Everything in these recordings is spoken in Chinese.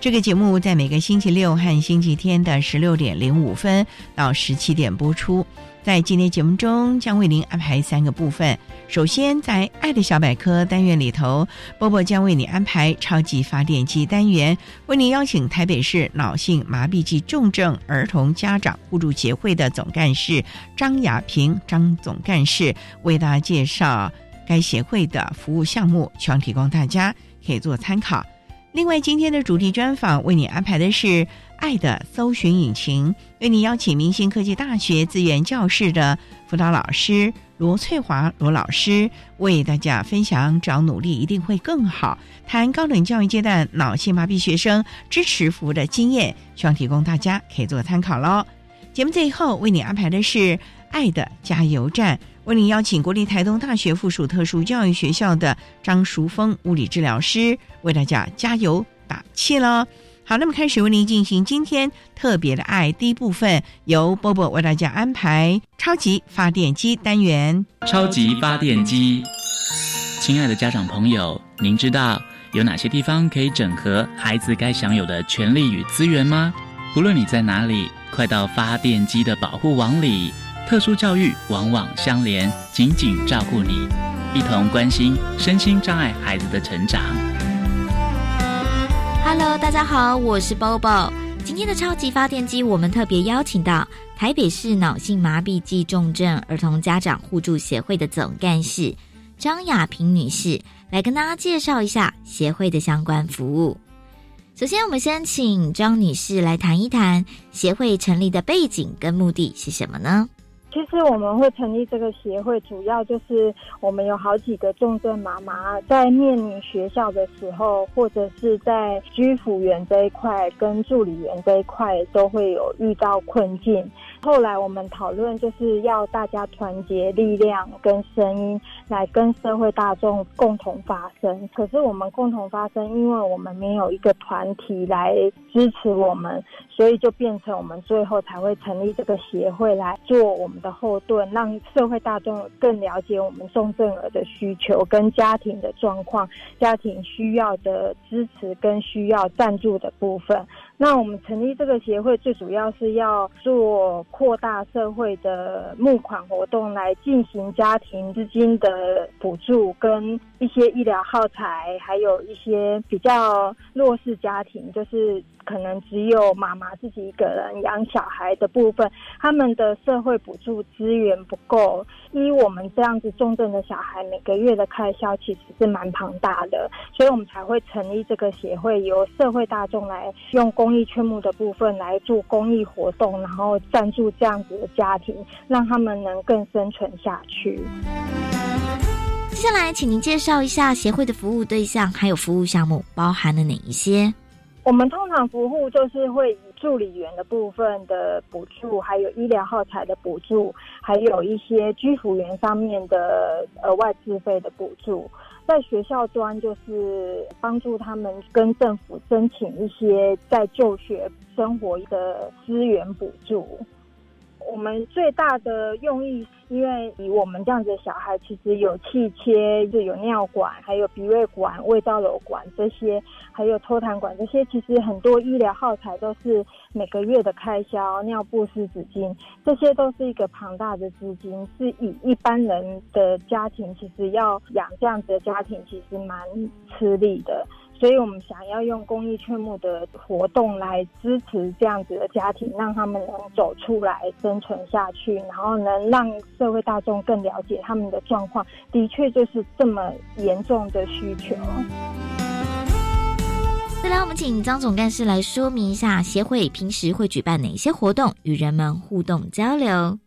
这个节目在每个星期六和星期天的十六点零五分到十七点播出。在今天节目中，将为您安排三个部分。首先，在《爱的小百科》单元里头，波波将为你安排超级发电机单元，为您邀请台北市脑性麻痹及重症儿童家长互助协会的总干事张雅萍张总干事为大家介绍该协会的服务项目，希望提供大家可以做参考。另外，今天的主题专访为你安排的是《爱的搜寻引擎》，为你邀请明星科技大学资源教室的辅导老师罗翠华罗老师，为大家分享“只要努力，一定会更好”，谈高等教育阶段脑性麻痹学生支持服务的经验，希望提供大家可以做参考喽。节目最后为你安排的是《爱的加油站》。为您邀请国立台东大学附属特殊教育学校的张淑峰物理治疗师为大家加油打气了。好，那么开始为您进行今天特别的爱第一部分，由波波为大家安排超级发电机单元。超级发电机，亲爱的家长朋友，您知道有哪些地方可以整合孩子该享有的权利与资源吗？无论你在哪里，快到发电机的保护网里。特殊教育往往相连，紧紧照顾你，一同关心身心障碍孩子的成长。Hello，大家好，我是 Bobo。今天的超级发电机，我们特别邀请到台北市脑性麻痹暨重症儿童家长互助协会的总干事张雅萍女士，来跟大家介绍一下协会的相关服务。首先，我们先请张女士来谈一谈协会成立的背景跟目的是什么呢？其实我们会成立这个协会，主要就是我们有好几个重症妈妈在面临学校的时候，或者是在居服员这一块跟助理员这一块，都会有遇到困境。后来我们讨论，就是要大家团结力量跟声音，来跟社会大众共同发声。可是我们共同发声，因为我们没有一个团体来支持我们，所以就变成我们最后才会成立这个协会来做我们的后盾，让社会大众更了解我们重症儿的需求跟家庭的状况，家庭需要的支持跟需要赞助的部分。那我们成立这个协会，最主要是要做扩大社会的募款活动，来进行家庭资金的补助，跟一些医疗耗材，还有一些比较弱势家庭，就是可能只有妈妈自己一个人养小孩的部分，他们的社会补助资源不够。依我们这样子重症的小孩，每个月的开销其实是蛮庞大的，所以我们才会成立这个协会，由社会大众来用公益劝募的部分来做公益活动，然后赞助这样子的家庭，让他们能更生存下去。接下来，请您介绍一下协会的服务对象，还有服务项目包含了哪一些？我们通常服务就是会以助理员的部分的补助，还有医疗耗材的补助，还有一些居服员上面的额外自费的补助。在学校端就是帮助他们跟政府申请一些在就学生活的资源补助。我们最大的用意，因为以我们这样子的小孩，其实有气切，就有尿管，还有鼻胃管、胃造瘘管这些，还有抽痰管这些，其实很多医疗耗材都是每个月的开销，尿布、湿纸巾，这些都是一个庞大的资金，是以一般人的家庭，其实要养这样子的家庭，其实蛮吃力的。所以我们想要用公益劝募的活动来支持这样子的家庭，让他们能走出来生存下去，然后能让社会大众更了解他们的状况，的确就是这么严重的需求。再来，我们请张总干事来说明一下协会平时会举办哪些活动，与人们互动交流。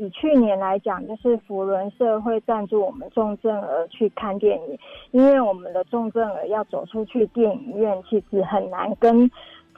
以去年来讲，就是福伦社会赞助我们重症儿去看电影，因为我们的重症儿要走出去电影院，其实很难跟。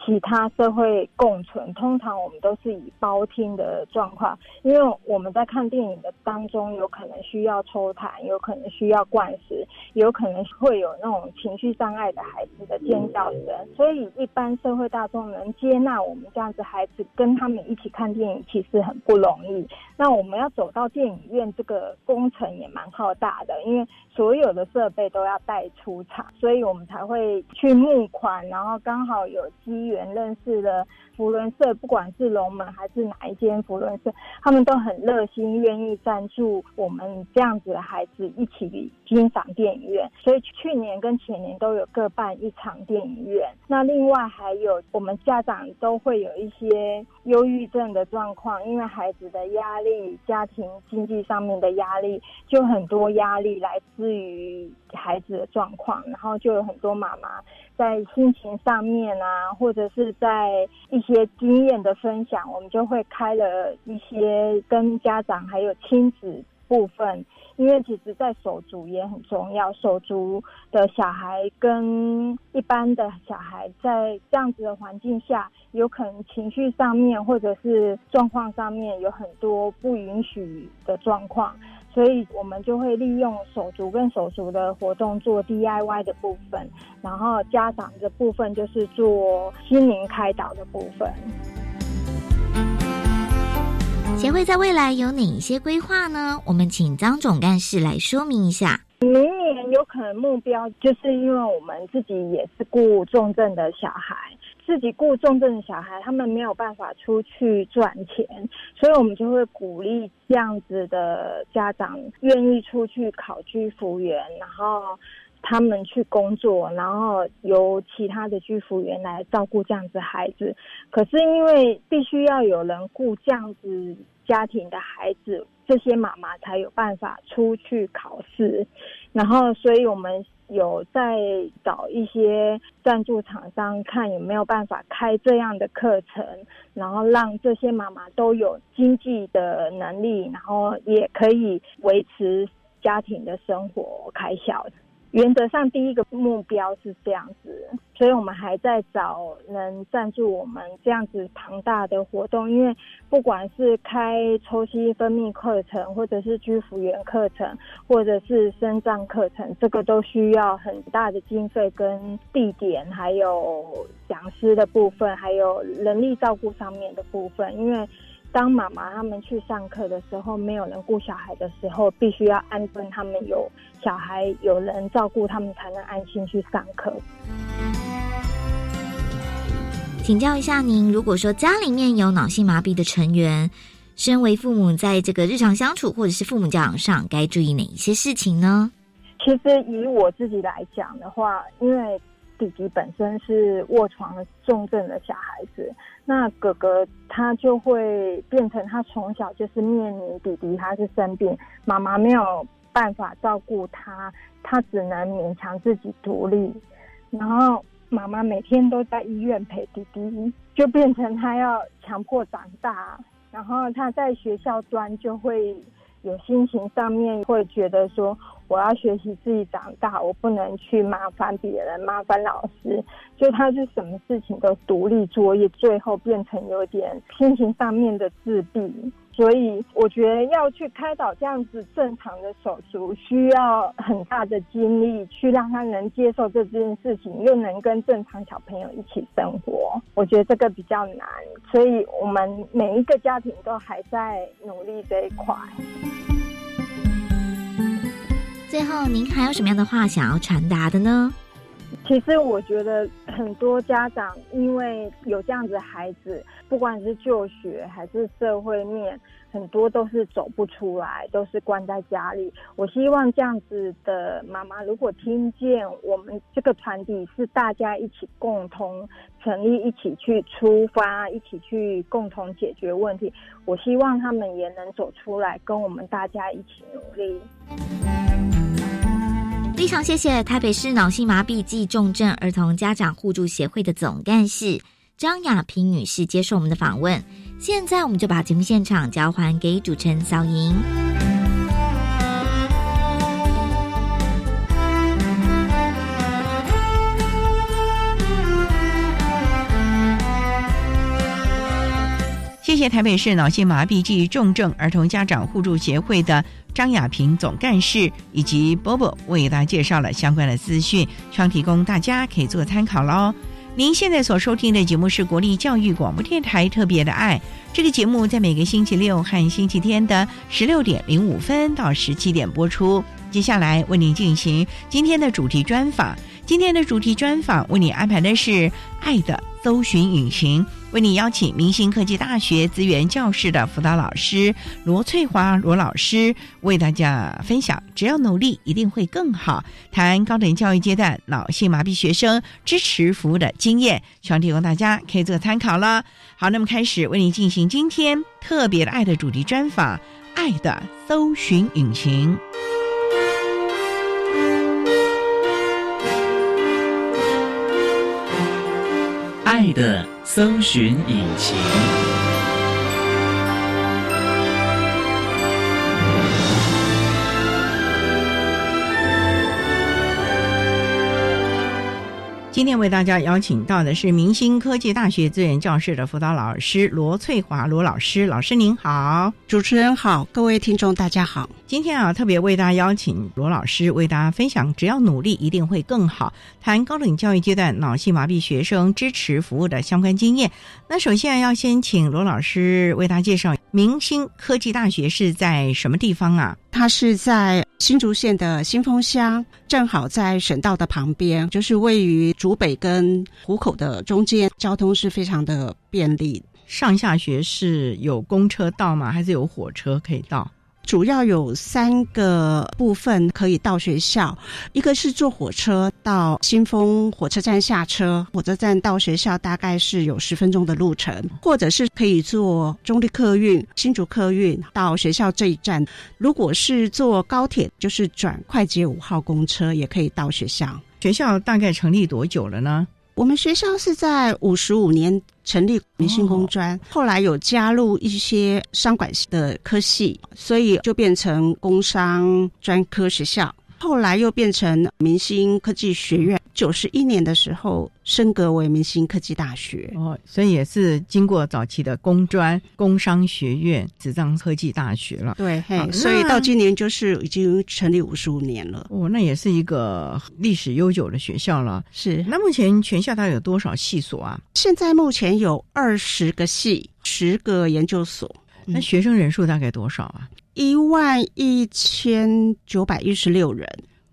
其他社会共存，通常我们都是以包听的状况，因为我们在看电影的当中，有可能需要抽痰，有可能需要灌食，有可能会有那种情绪障碍的孩子的尖叫声，所以一般社会大众能接纳我们这样子孩子跟他们一起看电影，其实很不容易。那我们要走到电影院，这个工程也蛮浩大的，因为所有的设备都要带出场，所以我们才会去募款，然后刚好有机缘认识了。福伦社，不管是龙门还是哪一间福伦社，他们都很热心，愿意赞助我们这样子的孩子一起欣赏电影院。所以去年跟前年都有各办一场电影院。那另外还有我们家长都会有一些忧郁症的状况，因为孩子的压力、家庭经济上面的压力，就很多压力来自于孩子的状况，然后就有很多妈妈。在心情上面啊，或者是在一些些经验的分享，我们就会开了一些跟家长还有亲子部分，因为其实，在手足也很重要。手足的小孩跟一般的小孩在这样子的环境下，有可能情绪上面或者是状况上面有很多不允许的状况。所以我们就会利用手足跟手足的活动做 DIY 的部分，然后家长的部分就是做心灵开导的部分。协会在未来有哪一些规划呢？我们请张总干事来说明一下。明年有可能目标就是因为我们自己也是顾重症的小孩。自己雇重症的小孩，他们没有办法出去赚钱，所以我们就会鼓励这样子的家长愿意出去考居服员，然后他们去工作，然后由其他的居服员来照顾这样子孩子。可是因为必须要有人雇这样子家庭的孩子，这些妈妈才有办法出去考试，然后所以我们。有在找一些赞助厂商，看有没有办法开这样的课程，然后让这些妈妈都有经济的能力，然后也可以维持家庭的生活开销。原则上，第一个目标是这样子，所以我们还在找能赞助我们这样子庞大的活动。因为不管是开抽吸分泌课程，或者是居服员课程，或者是生脏课程，这个都需要很大的经费跟地点，还有讲师的部分，还有人力照顾上面的部分，因为。当妈妈他们去上课的时候，没有人顾小孩的时候，必须要安顿他们有小孩有人照顾，他们才能安心去上课。请教一下您，如果说家里面有脑性麻痹的成员，身为父母，在这个日常相处或者是父母教养上，该注意哪一些事情呢？其实以我自己来讲的话，因为弟弟本身是卧床重症的小孩子。那哥哥他就会变成他从小就是面临弟弟他是生病，妈妈没有办法照顾他，他只能勉强自己独立，然后妈妈每天都在医院陪弟弟，就变成他要强迫长大，然后他在学校端就会有心情上面会觉得说。我要学习自己长大，我不能去麻烦别人，麻烦老师。就他是什么事情都独立作业，最后变成有点心情上面的自闭。所以我觉得要去开导这样子正常的手术，需要很大的精力去让他能接受这件事情，又能跟正常小朋友一起生活。我觉得这个比较难，所以我们每一个家庭都还在努力这一块。最后，您还有什么样的话想要传达的呢？其实我觉得很多家长因为有这样子孩子，不管是就学还是社会面，很多都是走不出来，都是关在家里。我希望这样子的妈妈，如果听见我们这个团体是大家一起共同成立，一起去出发，一起去共同解决问题，我希望他们也能走出来，跟我们大家一起努力。非常谢谢台北市脑性麻痹暨重症儿童家长互助协会的总干事张雅萍女士接受我们的访问。现在我们就把节目现场交还给主持人小莹。谢谢台北市脑性麻痹暨重症儿童家长互助协会的张亚平总干事以及波波为大家介绍了相关的资讯，希望提供大家可以做参考喽。您现在所收听的节目是国立教育广播电台特别的爱，这个节目在每个星期六和星期天的十六点零五分到十七点播出。接下来为您进行今天的主题专访，今天的主题专访为你安排的是《爱的搜寻引擎》。为你邀请明星科技大学资源教室的辅导老师罗翠华罗老师，为大家分享“只要努力，一定会更好”，谈高等教育阶段脑性麻痹学生支持服务的经验，希望提供大家可以做参考了。好，那么开始为你进行今天特别的爱的主题专访，《爱的搜寻引擎》。爱的搜寻引擎。今天为大家邀请到的是明星科技大学资源教室的辅导老师罗翠华罗老师，老师您好，主持人好，各位听众大家好。今天啊，特别为大家邀请罗老师为大家分享，只要努力一定会更好，谈高等教育阶段脑性麻痹学生支持服务的相关经验。那首先要先请罗老师为大家介绍明星科技大学是在什么地方啊？它是在新竹县的新丰乡，正好在省道的旁边，就是位于竹北跟湖口的中间，交通是非常的便利。上下学是有公车到吗？还是有火车可以到？主要有三个部分可以到学校，一个是坐火车到新丰火车站下车，火车站到学校大概是有十分钟的路程，或者是可以坐中立客运、新竹客运到学校这一站。如果是坐高铁，就是转快捷五号公车，也可以到学校。学校大概成立多久了呢？我们学校是在五十五年成立明星工专，后来有加入一些商管系的科系，所以就变成工商专科学校。后来又变成明星科技学院，九十一年的时候升格为明星科技大学。哦，所以也是经过早期的工专、工商学院、子藏科技大学了。对，嘿，所以到今年就是已经成立五十五年了。哦，那也是一个历史悠久的学校了。是，那目前全校大概有多少系所啊？现在目前有二十个系，十个研究所。那学生人数大概多少啊？一万一千九百一十六人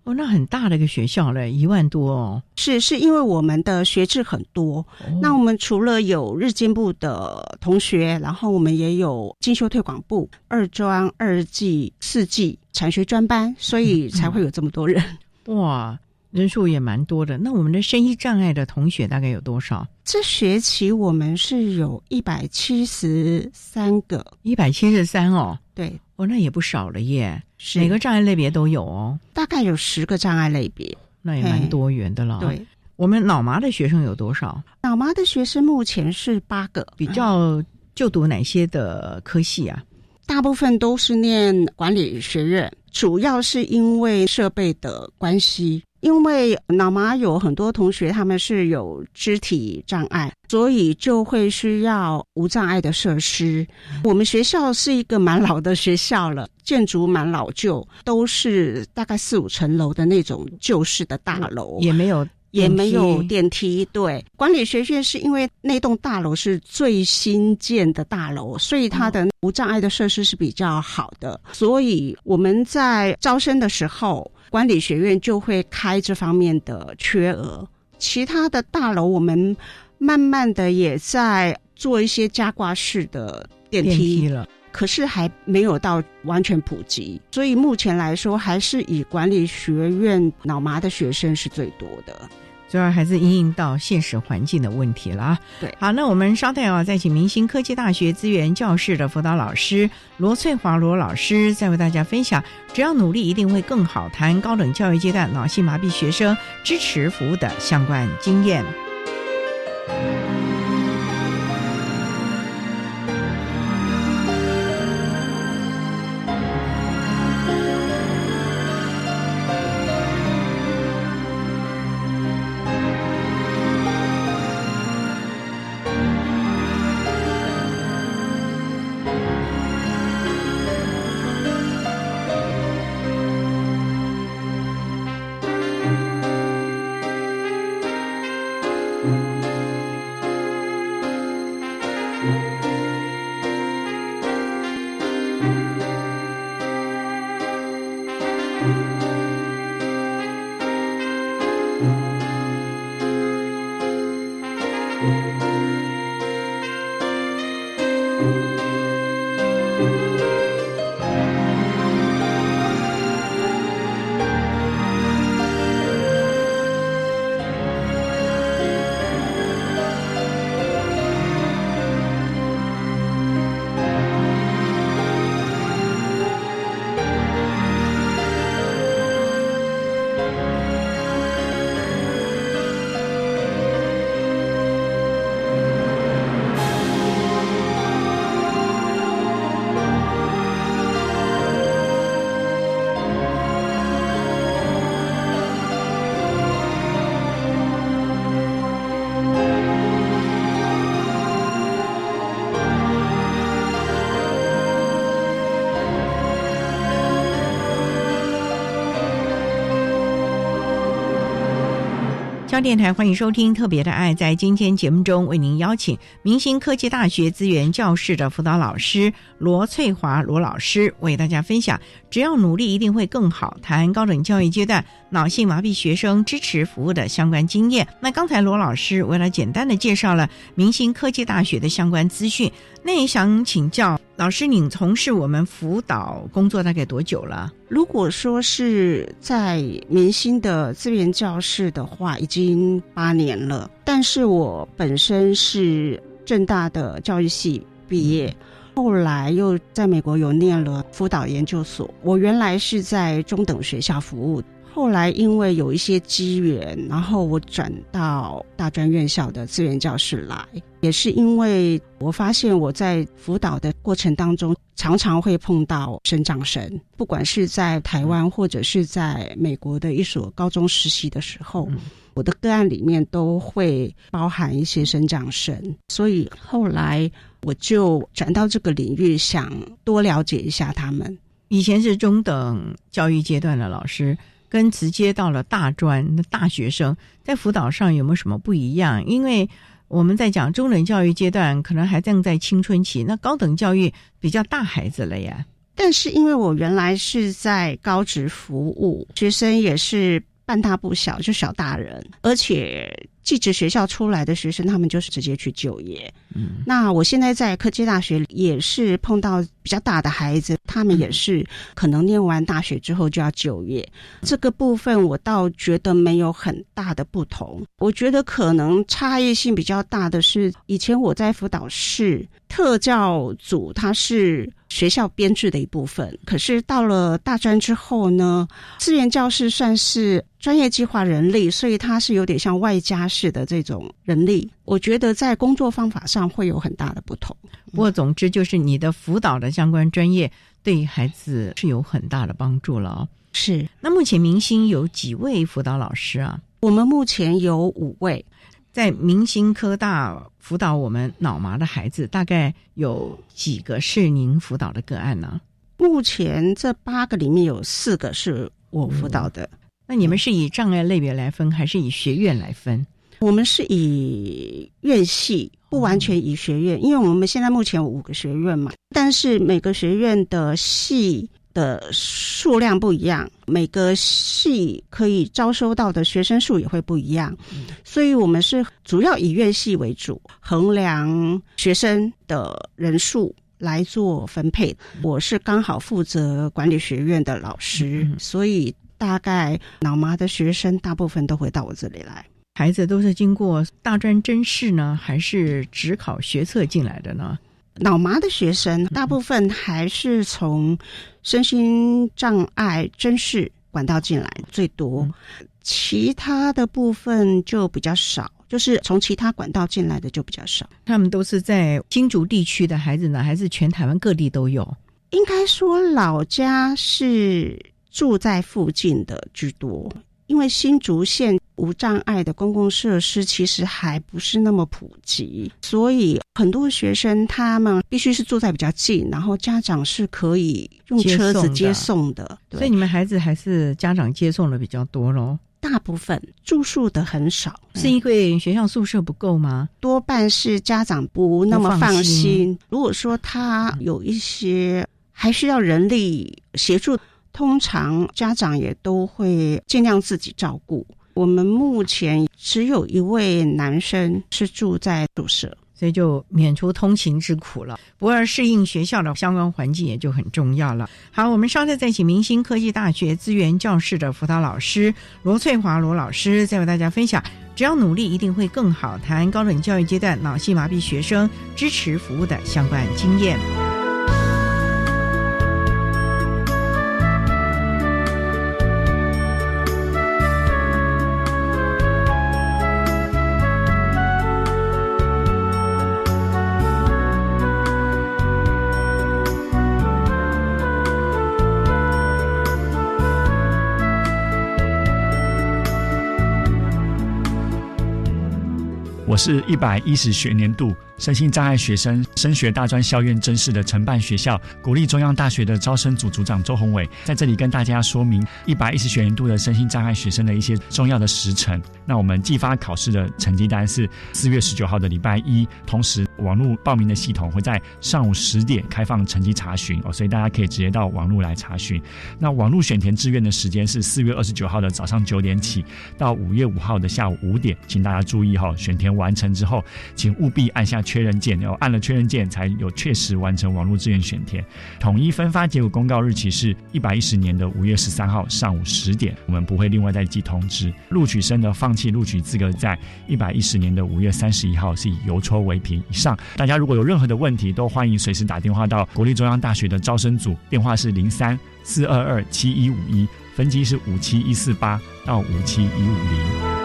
哦，那很大的一个学校嘞，一万多哦。是是因为我们的学制很多，那我们除了有日间部的同学，然后我们也有进修推广部、二专、二技、四技产学专班，所以才会有这么多人。哇，人数也蛮多的。那我们的生意障碍的同学大概有多少？这学期我们是有一百七十三个，一百七十三哦。对，哦，那也不少了耶。是每个障碍类别都有哦，大概有十个障碍类别。那也蛮多元的了。对，我们脑麻的学生有多少？脑麻的学生目前是八个，比较就读哪些的科系啊？大部分都是念管理学院，主要是因为设备的关系。因为脑麻有很多同学他们是有肢体障碍，所以就会需要无障碍的设施。我们学校是一个蛮老的学校了，建筑蛮老旧，都是大概四五层楼的那种旧式的大楼，也没有。也没有电梯。对，管理学院是因为那栋大楼是最新建的大楼，所以它的无障碍的设施是比较好的。所以我们在招生的时候，管理学院就会开这方面的缺额。其他的大楼，我们慢慢的也在做一些加挂式的电梯了，可是还没有到完全普及。所以目前来说，还是以管理学院脑麻的学生是最多的。主要还是因应到现实环境的问题了啊。对，好，那我们稍待啊，再请明星科技大学资源教室的辅导老师罗翠华罗老师，再为大家分享，只要努力一定会更好，谈高等教育阶段脑性麻痹学生支持服务的相关经验。电台欢迎收听《特别的爱》。在今天节目中，为您邀请明星科技大学资源教室的辅导老师罗翠华罗老师，为大家分享“只要努力，一定会更好”，谈高等教育阶段脑性麻痹学生支持服务的相关经验。那刚才罗老师为了简单的介绍了明星科技大学的相关资讯，那也想请教。老师，您从事我们辅导工作大概多久了？如果说是在明星的资源教室的话，已经八年了。但是我本身是正大的教育系毕业，后来又在美国有念了辅导研究所。我原来是在中等学校服务。后来因为有一些机缘，然后我转到大专院校的资源教室来，也是因为我发现我在辅导的过程当中，常常会碰到生长生，不管是在台湾或者是在美国的一所高中实习的时候，我的个案里面都会包含一些生长生，所以后来我就转到这个领域，想多了解一下他们。以前是中等教育阶段的老师。跟直接到了大专的大学生，在辅导上有没有什么不一样？因为我们在讲中等教育阶段，可能还正在青春期，那高等教育比较大孩子了呀。但是因为我原来是在高职服务，学生也是。半大不小，就小大人，而且寄职学校出来的学生，他们就是直接去就业。嗯，那我现在在科技大学也是碰到比较大的孩子，他们也是可能念完大学之后就要就业。这个部分我倒觉得没有很大的不同，我觉得可能差异性比较大的是，以前我在辅导室特教组，它是。学校编制的一部分，可是到了大专之后呢，资源教室算是专业计划人力，所以它是有点像外加式的这种人力。我觉得在工作方法上会有很大的不同。不过，总之就是你的辅导的相关专业对孩子是有很大的帮助了哦。是。那目前明星有几位辅导老师啊？我们目前有五位，在明星科大辅导我们脑麻的孩子，大概有几个是您辅导的个案呢？目前这八个里面有四个是我辅导的。那你们是以障碍类别来分，还是以学院来分？我们是以院系，不完全以学院，因为我们现在目前有五个学院嘛，但是每个学院的系的数量不一样，每个系可以招收到的学生数也会不一样，所以我们是主要以院系为主，衡量学生的人数来做分配。我是刚好负责管理学院的老师，所以大概脑麻的学生大部分都会到我这里来。孩子都是经过大专真试呢，还是只考学测进来的呢？脑麻的学生大部分还是从身心障碍真试管道进来最多，其他的部分就比较少，就是从其他管道进来的就比较少。他们都是在新竹地区的孩子呢，还是全台湾各地都有？应该说老家是住在附近的居多。因为新竹县无障碍的公共设施其实还不是那么普及，所以很多学生他们必须是住在比较近，然后家长是可以用车子接送的。所以你们孩子还是家长接送的比较多喽？大部分住宿的很少，是因为学校宿舍不够吗？多半是家长不那么放心。如果说他有一些还需要人力协助。通常家长也都会尽量自己照顾。我们目前只有一位男生是住在宿舍，所以就免除通勤之苦了。不过适应学校的相关环境也就很重要了。好，我们稍后再请明星科技大学资源教室的辅导老师罗翠华罗老师，再为大家分享：只要努力，一定会更好。谈高等教育阶段脑性麻痹学生支持服务的相关经验。我是一百一十学年度。身心障碍学生升学大专校院真试的承办学校国立中央大学的招生组组长周宏伟在这里跟大家说明一百一十学年度的身心障碍学生的一些重要的时辰。那我们寄发考试的成绩单是四月十九号的礼拜一，同时网络报名的系统会在上午十点开放成绩查询哦，所以大家可以直接到网络来查询。那网络选填志愿的时间是四月二十九号的早上九点起到五月五号的下午五点，请大家注意哈，选填完成之后，请务必按下。确认键，然后按了确认键，才有确实完成网络志愿选填。统一分发结果公告日期是一百一十年的五月十三号上午十点，我们不会另外再寄通知。录取生的放弃录取资格，在一百一十年的五月三十一号是以邮戳为凭。以上，大家如果有任何的问题，都欢迎随时打电话到国立中央大学的招生组，电话是零三四二二七一五一，分机是五七一四八到五七一五零。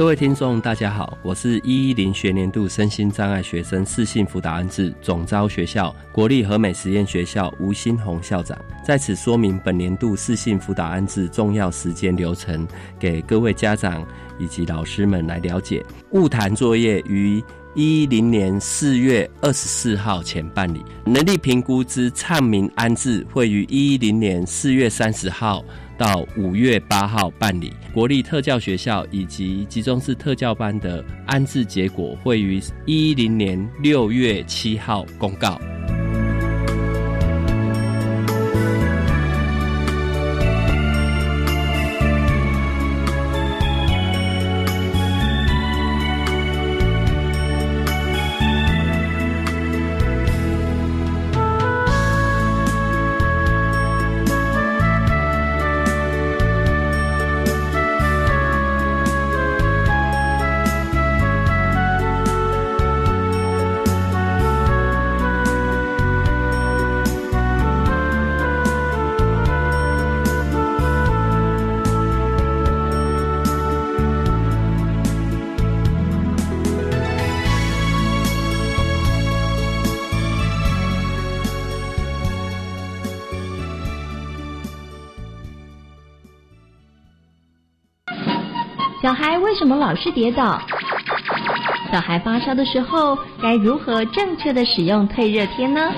各位听众，大家好，我是一一零学年度身心障碍学生适性辅导安置总招学校国立和美实验学校吴新红校长，在此说明本年度适性辅导安置重要时间流程，给各位家长以及老师们来了解。物谈作业于一一零年四月二十四号前办理，能力评估之唱名安置会于一一零年四月三十号。到五月八号办理国立特教学校以及集中式特教班的安置结果，会于一零年六月七号公告。么老是跌倒？小孩发烧的时候该如何正确的使用退热贴呢？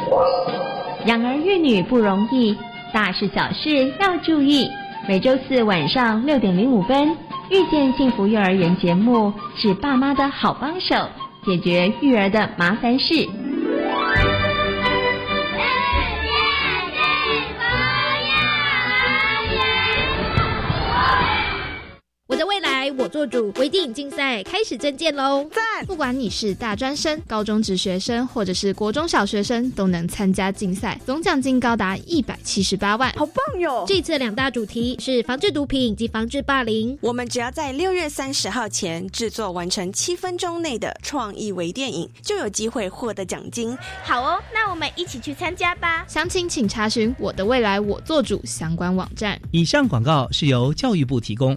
养儿育女不容易，大事小事要注意。每周四晚上六点零五分，《遇见幸福幼儿园》节目是爸妈的好帮手，解决育儿的麻烦事。微电影竞赛开始证件喽！赞！不管你是大专生、高中职学生，或者是国中小学生，都能参加竞赛，总奖金高达一百七十八万，好棒哟！这次两大主题是防治毒品以及防治霸凌。我们只要在六月三十号前制作完成七分钟内的创意微电影，就有机会获得奖金。好哦，那我们一起去参加吧！详情请查询“我的未来我做主”相关网站。以上广告是由教育部提供。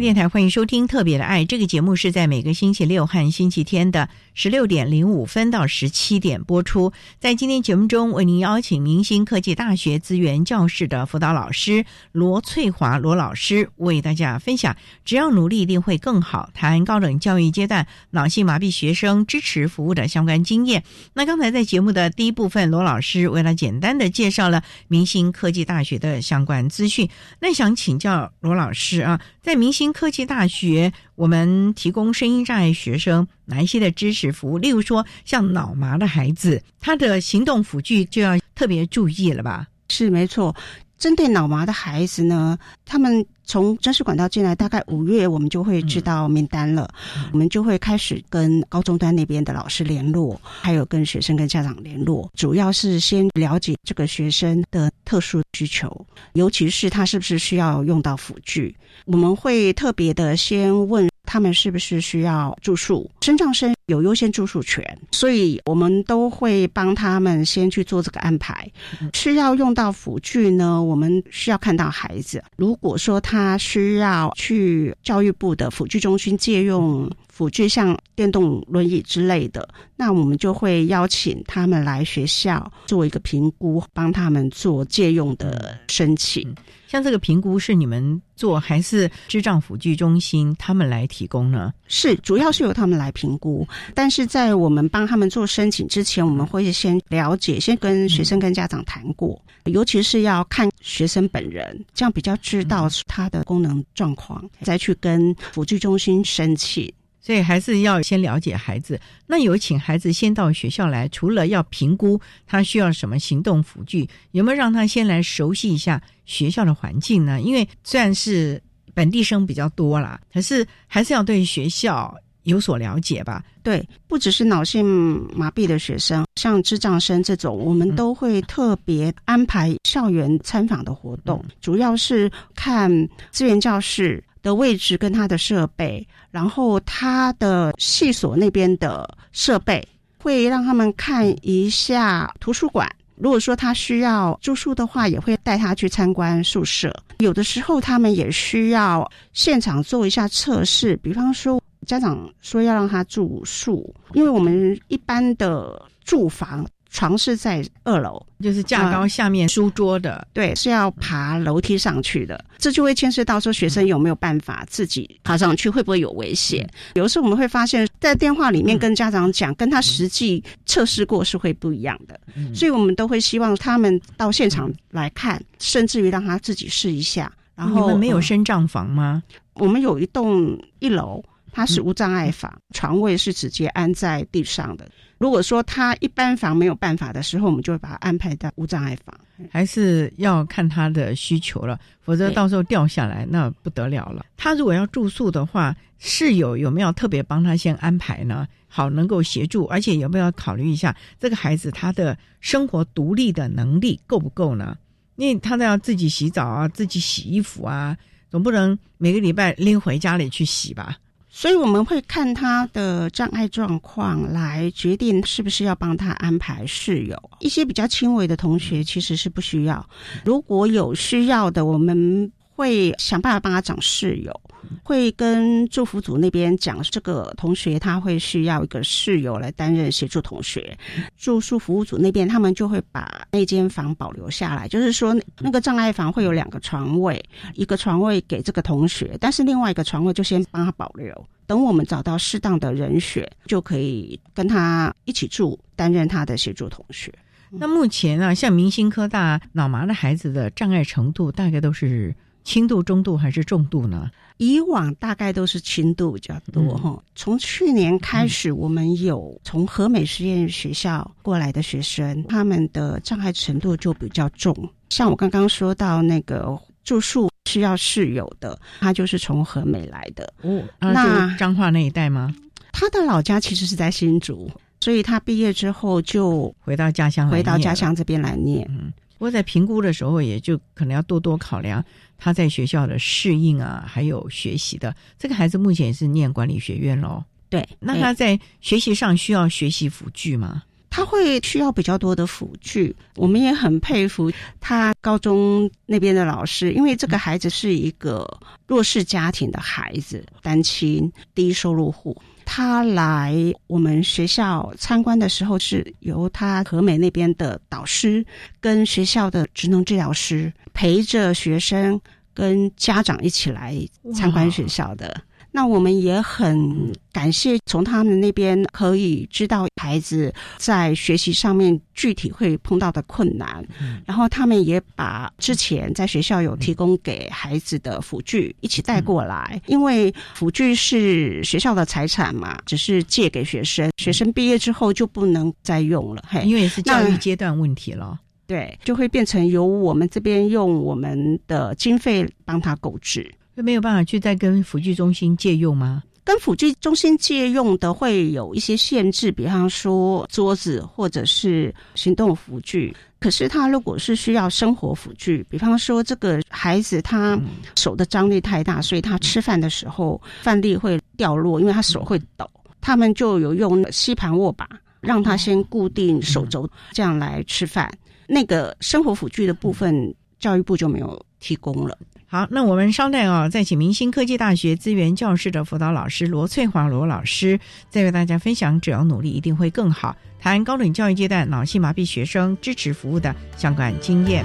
电台欢迎收听《特别的爱》这个节目，是在每个星期六和星期天的十六点零五分到十七点播出。在今天节目中，为您邀请明星科技大学资源教室的辅导老师罗翠华罗老师，为大家分享“只要努力，一定会更好”谈高等教育阶段脑性麻痹学生支持服务的相关经验。那刚才在节目的第一部分，罗老师为了简单的介绍了明星科技大学的相关资讯。那想请教罗老师啊，在明星科技大学，我们提供声音障碍学生哪一些的支持服务？例如说，像脑麻的孩子，他的行动辅具就要特别注意了吧？是没错，针对脑麻的孩子呢，他们。从真实管道进来，大概五月我们就会知道名单了，我们就会开始跟高中端那边的老师联络，还有跟学生跟家长联络，主要是先了解这个学生的特殊需求，尤其是他是不是需要用到辅具，我们会特别的先问他们是不是需要住宿，身障生有优先住宿权，所以我们都会帮他们先去做这个安排。需要用到辅具呢，我们需要看到孩子，如果说他。需要去教育部的辅具中心借用辅具，像电动轮椅之类的，那我们就会邀请他们来学校做一个评估，帮他们做借用的申请。像这个评估是你们做，还是智障辅具中心他们来提供呢？是，主要是由他们来评估。但是在我们帮他们做申请之前，我们会先了解，先跟学生跟家长谈过，尤其是要看学生本人，这样比较知道他的功能状况，再去跟辅具中心申请。所以还是要先了解孩子。那有请孩子先到学校来，除了要评估他需要什么行动辅具，有没有让他先来熟悉一下学校的环境呢？因为虽然是本地生比较多啦，可是还是要对学校有所了解吧。对，不只是脑性麻痹的学生，像智障生这种，我们都会特别安排校园参访的活动，主要是看资源教室。的位置跟他的设备，然后他的系所那边的设备，会让他们看一下图书馆。如果说他需要住宿的话，也会带他去参观宿舍。有的时候他们也需要现场做一下测试，比方说家长说要让他住宿，因为我们一般的住房床是在二楼，就是架高下面书桌的，对，是要爬楼梯上去的，这就会牵涉到说学生有没有办法自己爬上去，会不会有危险？有的时候我们会发现，在电话里面跟家长讲，跟他实际测试过是会不一样的，所以我们都会希望他们到现场来看，甚至于让他自己试一下。然后你们没有升降房吗？我们有一栋一楼，它是无障碍房，床位是直接安在地上的。如果说他一般房没有办法的时候，我们就会把他安排到无障碍房，还是要看他的需求了，否则到时候掉下来那不得了了。他如果要住宿的话，室友有没有特别帮他先安排呢？好，能够协助，而且有没有考虑一下这个孩子他的生活独立的能力够不够呢？因为他都要自己洗澡啊，自己洗衣服啊，总不能每个礼拜拎回家里去洗吧。所以我们会看他的障碍状况来决定是不是要帮他安排室友。一些比较轻微的同学其实是不需要，如果有需要的，我们会想办法帮他找室友。会跟祝福组那边讲，这个同学他会需要一个室友来担任协助同学。住宿服务组那边他们就会把那间房保留下来，就是说那个障碍房会有两个床位，一个床位给这个同学，但是另外一个床位就先帮他保留。等我们找到适当的人选，就可以跟他一起住，担任他的协助同学。那目前啊，像明星科大脑麻的孩子的障碍程度大概都是轻度、中度还是重度呢？以往大概都是轻度比较多哈。从去年开始，我们有从和美实验学校过来的学生，他们的障碍程度就比较重。像我刚刚说到那个住宿需要室友的，他就是从和美来的。哦，那彰化那一带吗？他的老家其实是在新竹，所以他毕业之后就回到家乡，回到家乡这边来念。嗯，不过在评估的时候，也就可能要多多考量他在学校的适应啊，还有学习的。这个孩子目前也是念管理学院喽。对，那他在学习上需要学习辅具吗？他会需要比较多的辅具，我们也很佩服他高中那边的老师，因为这个孩子是一个弱势家庭的孩子，单亲、低收入户。他来我们学校参观的时候，是由他和美那边的导师跟学校的职能治疗师陪着学生跟家长一起来参观学校的。那我们也很感谢从他们那边可以知道孩子在学习上面具体会碰到的困难，然后他们也把之前在学校有提供给孩子的辅具一起带过来，因为辅具是学校的财产嘛，只是借给学生，学生毕业之后就不能再用了，嘿，因为是教育阶段问题了，对，就会变成由我们这边用我们的经费帮他购置。就没有办法去再跟辅具中心借用吗？跟辅具中心借用的会有一些限制，比方说桌子或者是行动辅具。可是他如果是需要生活辅具，比方说这个孩子他手的张力太大，所以他吃饭的时候饭粒会掉落，因为他手会抖。他们就有用吸盘握把，让他先固定手肘，这样来吃饭。那个生活辅具的部分，教育部就没有提供了。好，那我们稍待哦，再请明星科技大学资源教室的辅导老师罗翠华罗老师，再为大家分享“只要努力，一定会更好”谈高等教育阶段脑性麻痹学生支持服务的相关经验。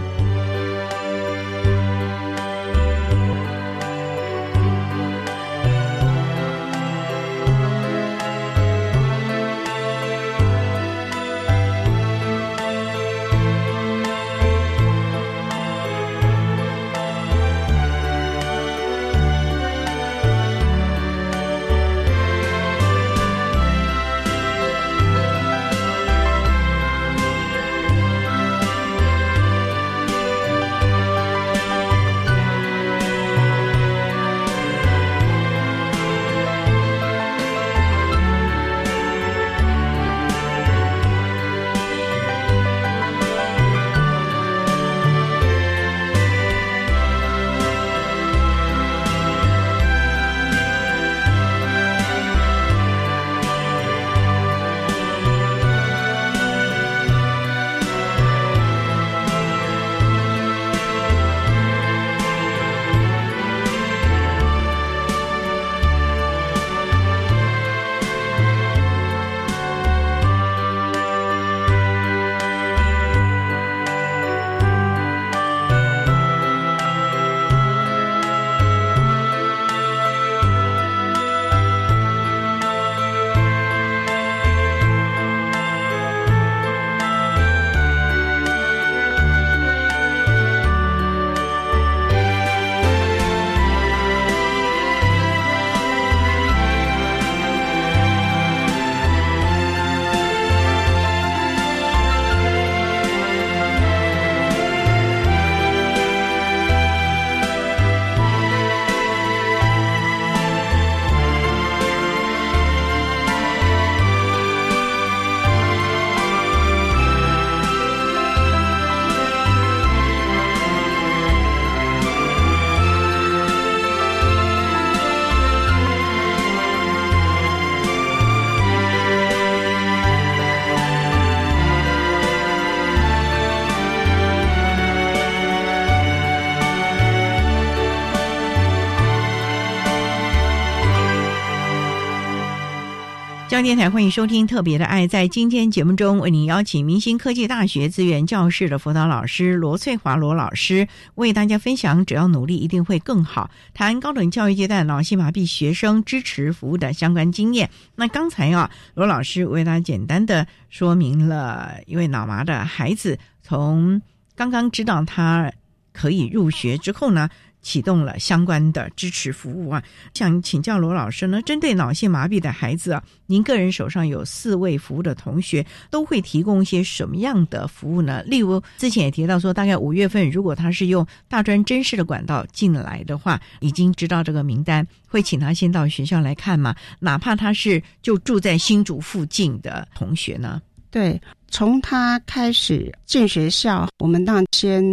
江电台欢迎收听《特别的爱》。在今天节目中，为您邀请明星科技大学资源教室的辅导老师罗翠华罗老师，为大家分享“只要努力，一定会更好”谈高等教育阶段脑性麻痹学生支持服务的相关经验。那刚才啊，罗老师为大家简单的说明了一位脑麻的孩子，从刚刚知道他可以入学之后呢。启动了相关的支持服务啊！想请教罗老师呢，针对脑性麻痹的孩子啊，您个人手上有四位服务的同学，都会提供一些什么样的服务呢？例如之前也提到说，大概五月份如果他是用大专真试的管道进来的话，已经知道这个名单，会请他先到学校来看嘛？哪怕他是就住在新竹附近的同学呢？对。从他开始进学校，我们当然先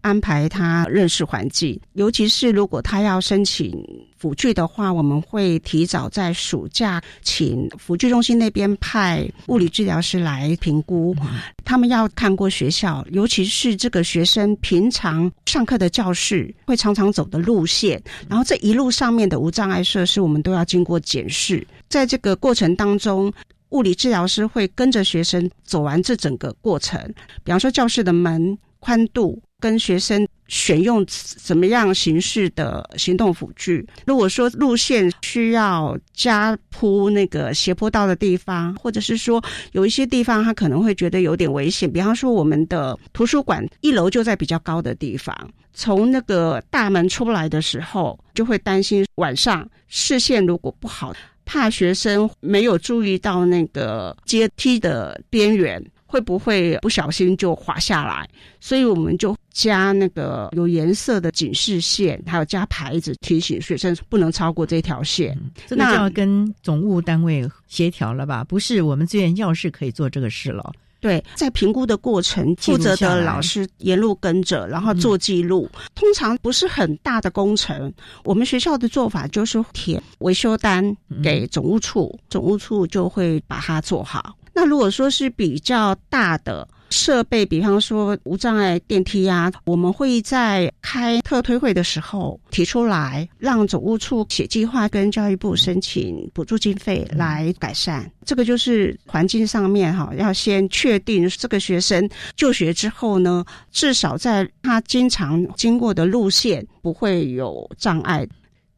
安排他认识环境，尤其是如果他要申请辅具的话，我们会提早在暑假请辅具中心那边派物理治疗师来评估。他们要看过学校，尤其是这个学生平常上课的教室会常常走的路线，然后这一路上面的无障碍设施，我们都要经过检视。在这个过程当中。物理治疗师会跟着学生走完这整个过程，比方说教室的门宽度，跟学生选用怎么样形式的行动辅具。如果说路线需要加铺那个斜坡道的地方，或者是说有一些地方他可能会觉得有点危险，比方说我们的图书馆一楼就在比较高的地方，从那个大门出来的时候就会担心晚上视线如果不好。怕学生没有注意到那个阶梯的边缘，会不会不小心就滑下来？所以我们就加那个有颜色的警示线，还有加牌子提醒学生不能超过这条线。这个就要跟总务单位协调了吧？不是我们资源教室可以做这个事了。对，在评估的过程，负责的老师沿路跟着，然后做记录。通常不是很大的工程，我们学校的做法就是填维修单给总务处，总务处就会把它做好。那如果说是比较大的，设备，比方说无障碍电梯啊，我们会在开特推会的时候提出来，让总务处写计划，跟教育部申请补助经费来改善。这个就是环境上面哈，要先确定这个学生就学之后呢，至少在他经常经过的路线不会有障碍。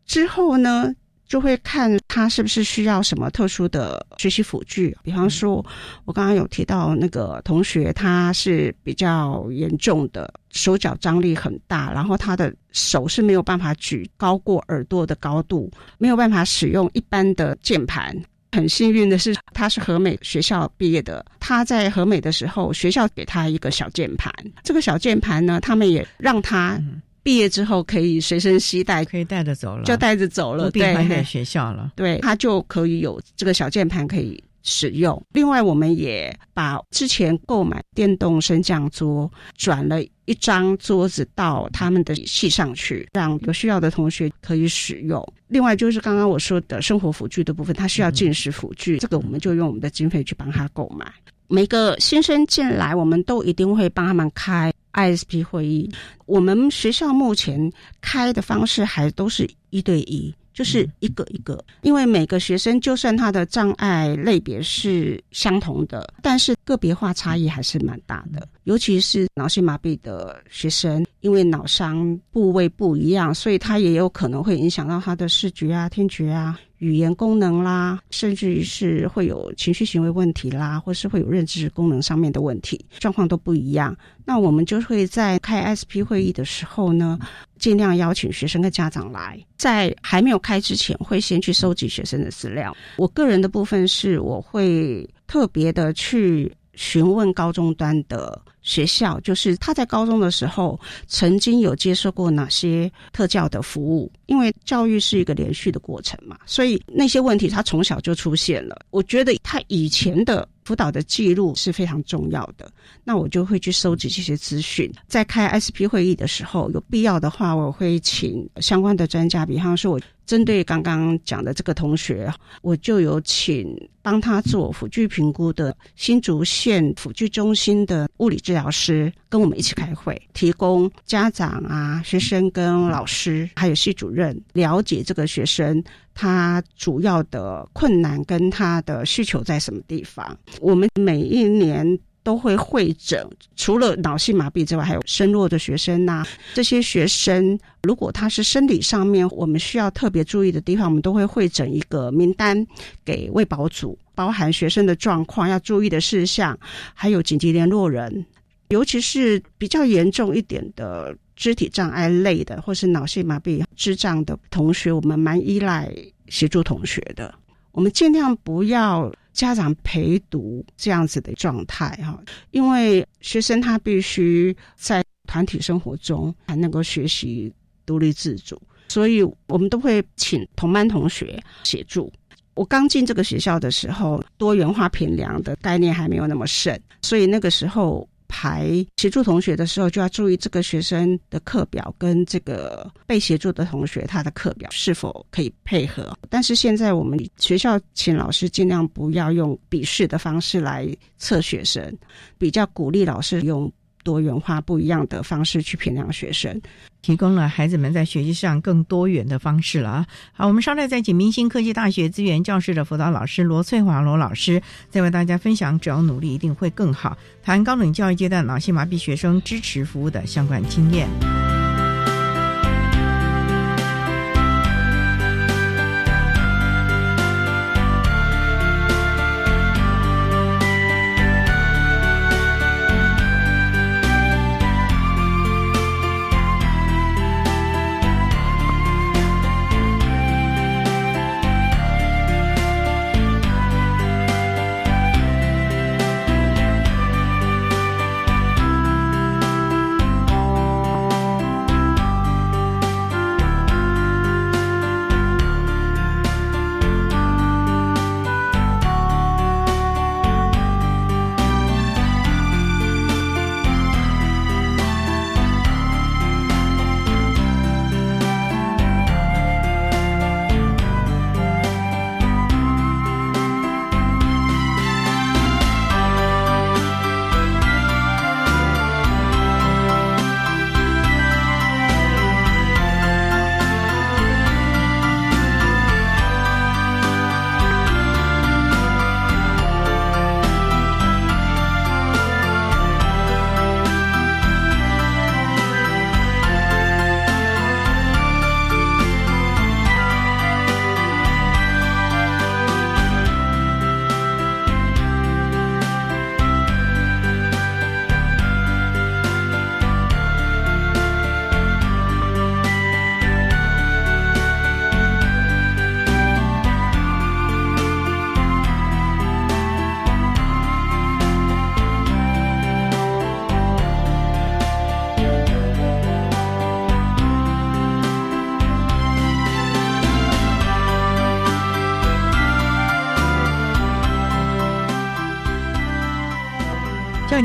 之后呢？就会看他是不是需要什么特殊的学习辅具，比方说，我刚刚有提到那个同学，他是比较严重的手脚张力很大，然后他的手是没有办法举高过耳朵的高度，没有办法使用一般的键盘。很幸运的是，他是和美学校毕业的，他在和美的时候，学校给他一个小键盘，这个小键盘呢，他们也让他。毕业之后可以随身携带，可以带着走了，就带着走了，对，在学校了，对，他就可以有这个小键盘可以使用。另外，我们也把之前购买电动升降桌转了一张桌子到他们的系上去，让有需要的同学可以使用。另外，就是刚刚我说的生活辅具的部分，他需要进食辅具，这个我们就用我们的经费去帮他购买。每个新生进来，我们都一定会帮他们开。ISP 会议，我们学校目前开的方式还都是一对一，就是一个一个，因为每个学生就算他的障碍类别是相同的，但是个别化差异还是蛮大的。尤其是脑性麻痹的学生，因为脑伤部位不一样，所以他也有可能会影响到他的视觉啊、听觉啊。语言功能啦，甚至于是会有情绪行为问题啦，或是会有认知功能上面的问题，状况都不一样。那我们就会在开 SP 会议的时候呢，尽量邀请学生跟家长来，在还没有开之前，会先去收集学生的资料。我个人的部分是，我会特别的去询问高中端的。学校就是他在高中的时候曾经有接受过哪些特教的服务，因为教育是一个连续的过程嘛，所以那些问题他从小就出现了。我觉得他以前的辅导的记录是非常重要的，那我就会去收集这些资讯。在开 SP 会议的时候，有必要的话，我会请相关的专家，比方说我针对刚刚讲的这个同学，我就有请帮他做辅具评估的新竹县辅具中心的物理治疗师跟我们一起开会，提供家长啊、学生跟老师还有系主任了解这个学生他主要的困难跟他的需求在什么地方。我们每一年。都会会诊，除了脑性麻痹之外，还有身弱的学生呐。这些学生如果他是生理上面我们需要特别注意的地方，我们都会会诊一个名单给卫保组，包含学生的状况要注意的事项，还有紧急联络人。尤其是比较严重一点的肢体障碍类的，或是脑性麻痹、智障的同学，我们蛮依赖协助同学的。我们尽量不要。家长陪读这样子的状态哈，因为学生他必须在团体生活中才能够学习独立自主，所以我们都会请同班同学协助。我刚进这个学校的时候，多元化评量的概念还没有那么盛，所以那个时候。排协助同学的时候，就要注意这个学生的课表跟这个被协助的同学他的课表是否可以配合。但是现在我们学校请老师尽量不要用笔试的方式来测学生，比较鼓励老师用。多元化不一样的方式去培养学生，提供了孩子们在学习上更多元的方式了啊！好，我们稍待再请明星科技大学资源教室的辅导老师罗翠华罗老师，再为大家分享只要努力一定会更好，谈高等教育阶段脑性麻痹学生支持服务的相关经验。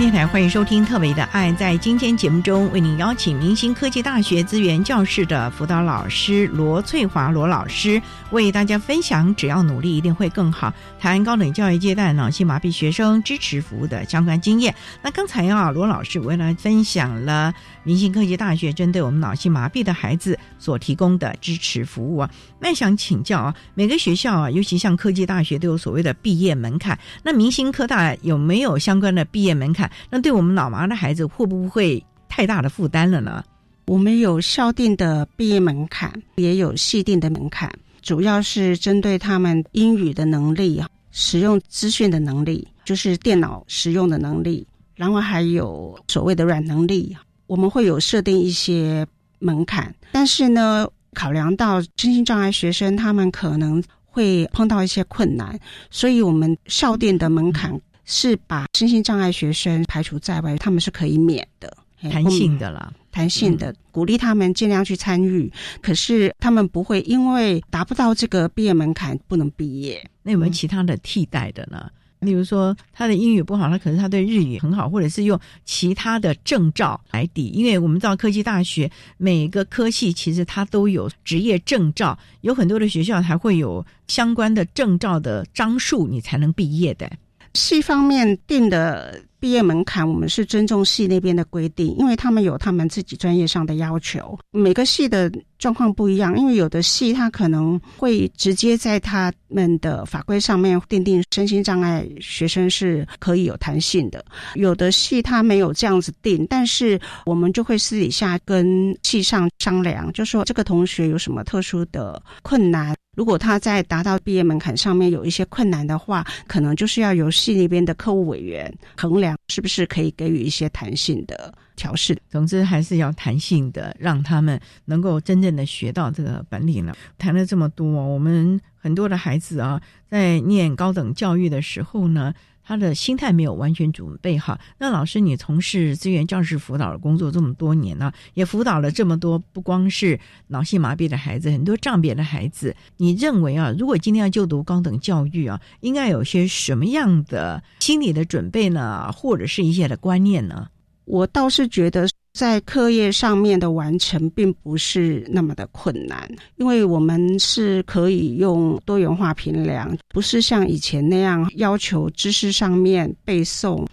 电台欢迎收听《特别的爱》。在今天节目中，为您邀请明星科技大学资源教室的辅导老师罗翠华罗老师，为大家分享“只要努力，一定会更好”谈高等教育阶段脑性麻痹学生支持服务的相关经验。那刚才啊，罗老师为了分享了明星科技大学针对我们脑性麻痹的孩子所提供的支持服务啊。那想请教啊，每个学校啊，尤其像科技大学都有所谓的毕业门槛，那明星科大有没有相关的毕业门槛？那对我们脑麻的孩子会不会太大的负担了呢？我们有校定的毕业门槛，也有系定的门槛，主要是针对他们英语的能力，使用资讯的能力，就是电脑使用的能力，然后还有所谓的软能力，我们会有设定一些门槛。但是呢，考量到身心障碍学生他们可能会碰到一些困难，所以我们校定的门槛。是把身心障碍学生排除在外，他们是可以免的，弹性的啦，弹性的鼓励他们尽量去参与。可是他们不会因为达不到这个毕业门槛不能毕业。那有没有其他的替代的呢？例如说他的英语不好，他可是他对日语很好，或者是用其他的证照来抵。因为我们知道科技大学每个科系其实它都有职业证照，有很多的学校还会有相关的证照的章数，你才能毕业的。西方面定的。毕业门槛，我们是尊重系那边的规定，因为他们有他们自己专业上的要求。每个系的状况不一样，因为有的系他可能会直接在他们的法规上面定定身心障碍学生是可以有弹性的，有的系他没有这样子定，但是我们就会私底下跟系上商量，就说这个同学有什么特殊的困难。如果他在达到毕业门槛上面有一些困难的话，可能就是要由系那边的客务委员衡量是不是可以给予一些弹性的调试。总之还是要弹性的，让他们能够真正的学到这个本领了。谈了这么多，我们很多的孩子啊，在念高等教育的时候呢。他的心态没有完全准备好。那老师，你从事资源教师辅导的工作这么多年呢，也辅导了这么多，不光是脑性麻痹的孩子，很多障别的孩子。你认为啊，如果今天要就读高等教育啊，应该有些什么样的心理的准备呢，或者是一些的观念呢？我倒是觉得。在课业上面的完成并不是那么的困难，因为我们是可以用多元化评量，不是像以前那样要求知识上面背诵，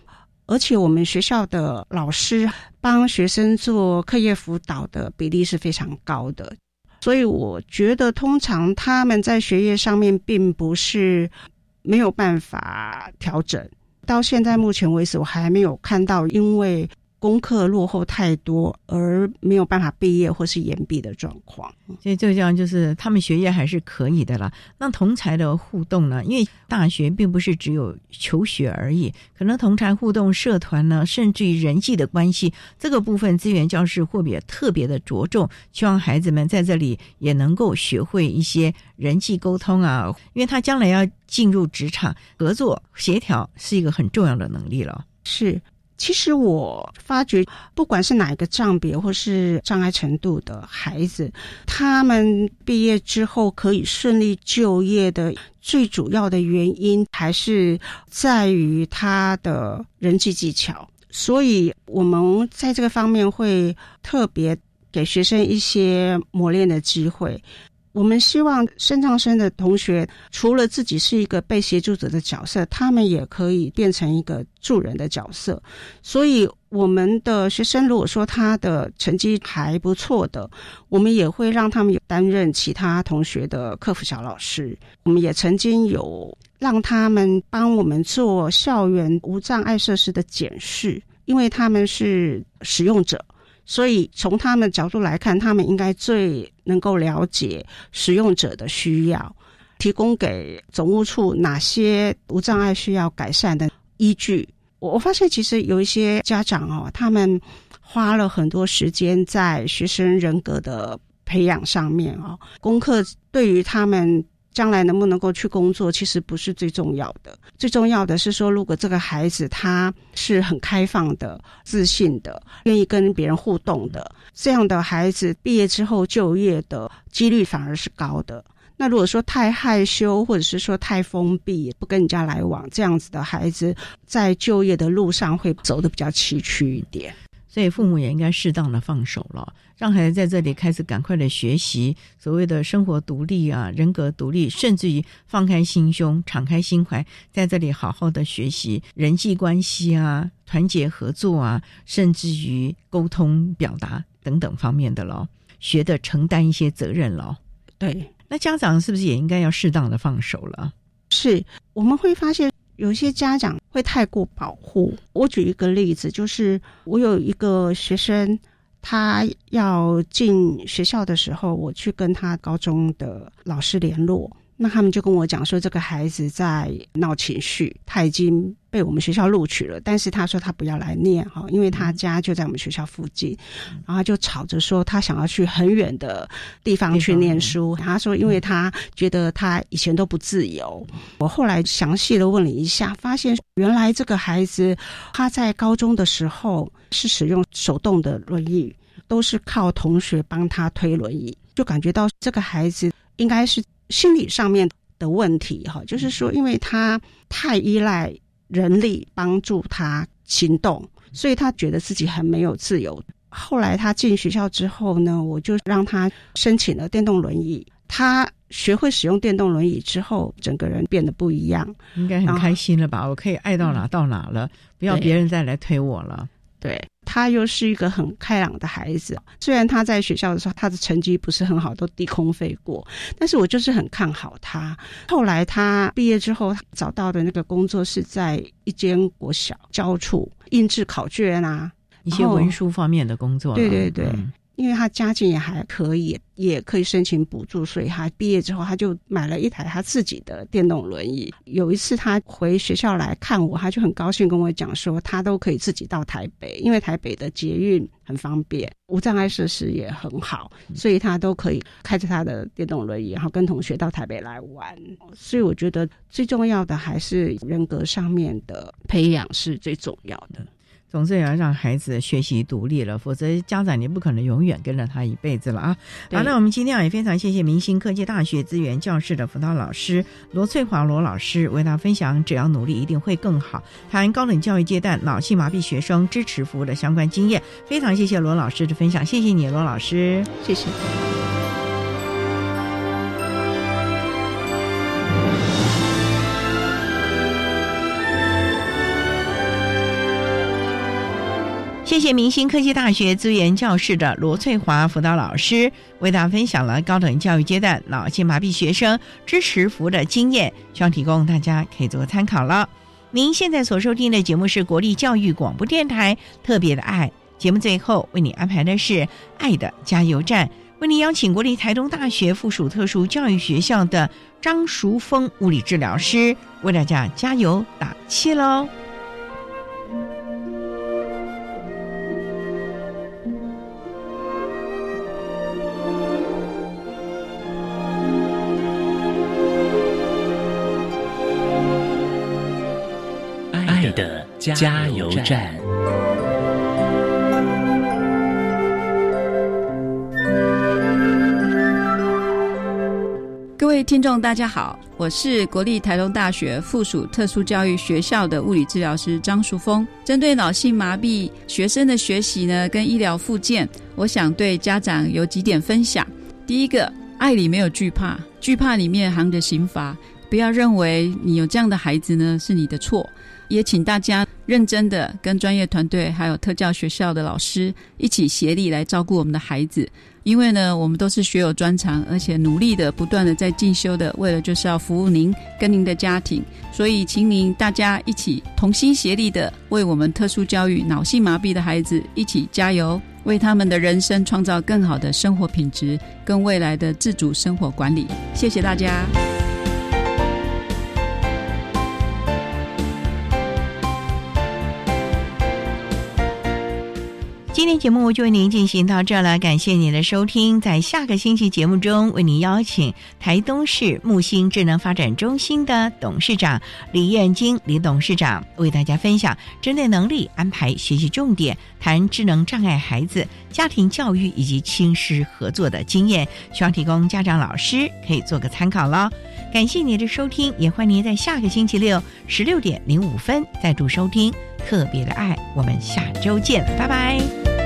而且我们学校的老师帮学生做课业辅导的比例是非常高的，所以我觉得通常他们在学业上面并不是没有办法调整。到现在目前为止，我还没有看到因为。功课落后太多，而没有办法毕业或是延毕的状况，所以这样就是他们学业还是可以的了。那同才的互动呢？因为大学并不是只有求学而已，可能同才互动、社团呢，甚至于人际的关系，这个部分资源教室会也特别的着重，希望孩子们在这里也能够学会一些人际沟通啊，因为他将来要进入职场，合作协调是一个很重要的能力了。是。其实我发觉，不管是哪一个障别或是障碍程度的孩子，他们毕业之后可以顺利就业的最主要的原因，还是在于他的人际技巧。所以，我们在这个方面会特别给学生一些磨练的机会。我们希望升障生的同学，除了自己是一个被协助者的角色，他们也可以变成一个助人的角色。所以，我们的学生如果说他的成绩还不错的，我们也会让他们有担任其他同学的客服小老师。我们也曾经有让他们帮我们做校园无障碍设施的检视，因为他们是使用者。所以从他们角度来看，他们应该最能够了解使用者的需要，提供给总务处哪些无障碍需要改善的依据。我我发现其实有一些家长哦，他们花了很多时间在学生人格的培养上面哦，功课对于他们。将来能不能够去工作，其实不是最重要的。最重要的是说，如果这个孩子他是很开放的、自信的、愿意跟别人互动的，这样的孩子毕业之后就业的几率反而是高的。那如果说太害羞，或者是说太封闭，不跟人家来往，这样子的孩子在就业的路上会走的比较崎岖一点。所以父母也应该适当的放手了，让孩子在这里开始赶快的学习所谓的生活独立啊，人格独立，甚至于放开心胸、敞开心怀，在这里好好的学习人际关系啊、团结合作啊，甚至于沟通表达等等方面的咯，学的承担一些责任咯。对，那家长是不是也应该要适当的放手了？是，我们会发现。有些家长会太过保护。我举一个例子，就是我有一个学生，他要进学校的时候，我去跟他高中的老师联络。那他们就跟我讲说，这个孩子在闹情绪，他已经被我们学校录取了，但是他说他不要来念哈，因为他家就在我们学校附近，然后就吵着说他想要去很远的地方去念书。他说，因为他觉得他以前都不自由。我后来详细的问了一下，发现原来这个孩子他在高中的时候是使用手动的轮椅，都是靠同学帮他推轮椅，就感觉到这个孩子应该是。心理上面的问题哈，就是说，因为他太依赖人力帮助他行动，所以他觉得自己很没有自由。后来他进学校之后呢，我就让他申请了电动轮椅。他学会使用电动轮椅之后，整个人变得不一样，应该很开心了吧？我可以爱到哪到哪了，不要别人再来推我了。对他又是一个很开朗的孩子，虽然他在学校的时候他的成绩不是很好，都低空飞过，但是我就是很看好他。后来他毕业之后找到的那个工作是在一间国小教处印制考卷啊，一些文书方面的工作。对对对。因为他家境也还可以，也可以申请补助，所以他毕业之后他就买了一台他自己的电动轮椅。有一次他回学校来看我，他就很高兴跟我讲说，他都可以自己到台北，因为台北的捷运很方便，无障碍设施也很好，所以他都可以开着他的电动轮椅，然后跟同学到台北来玩。所以我觉得最重要的还是人格上面的培养是最重要的。总之也要让孩子学习独立了，否则家长你不可能永远跟着他一辈子了啊！好，那我们今天也非常谢谢明星科技大学资源教室的辅导老师罗翠华罗老师为大家分享，只要努力一定会更好，谈高等教育阶段脑性麻痹学生支持服务的相关经验。非常谢谢罗老师的分享，谢谢你罗老师，谢谢。谢谢明星科技大学资源教室的罗翠华辅导老师为大家分享了高等教育阶段脑性麻痹学生支持服务的经验，希望提供大家可以做个参考了。您现在所收听的节目是国立教育广播电台特别的爱节目，最后为你安排的是爱的加油站，为您邀请国立台东大学附属特殊教育学校的张淑峰物理治疗师为大家加油打气喽。加油站。各位听众，大家好，我是国立台东大学附属特殊教育学校的物理治疗师张淑峰。针对脑性麻痹学生的学习呢，跟医疗附件，我想对家长有几点分享。第一个，爱里没有惧怕，惧怕里面含着刑罚，不要认为你有这样的孩子呢是你的错。也请大家认真的跟专业团队，还有特教学校的老师一起协力来照顾我们的孩子。因为呢，我们都是学有专长，而且努力的、不断的在进修的，为了就是要服务您跟您的家庭。所以，请您大家一起同心协力的，为我们特殊教育脑性麻痹的孩子一起加油，为他们的人生创造更好的生活品质，跟未来的自主生活管理。谢谢大家。今天节目就为您进行到这了，感谢您的收听。在下个星期节目中，为您邀请台东市木星智能发展中心的董事长李燕京李董事长为大家分享针对能力安排学习重点，谈智能障碍孩子家庭教育以及亲师合作的经验，希望提供家长老师可以做个参考了。感谢您的收听，也欢迎您在下个星期六十六点零五分再度收听特别的爱。我们下周见，拜拜。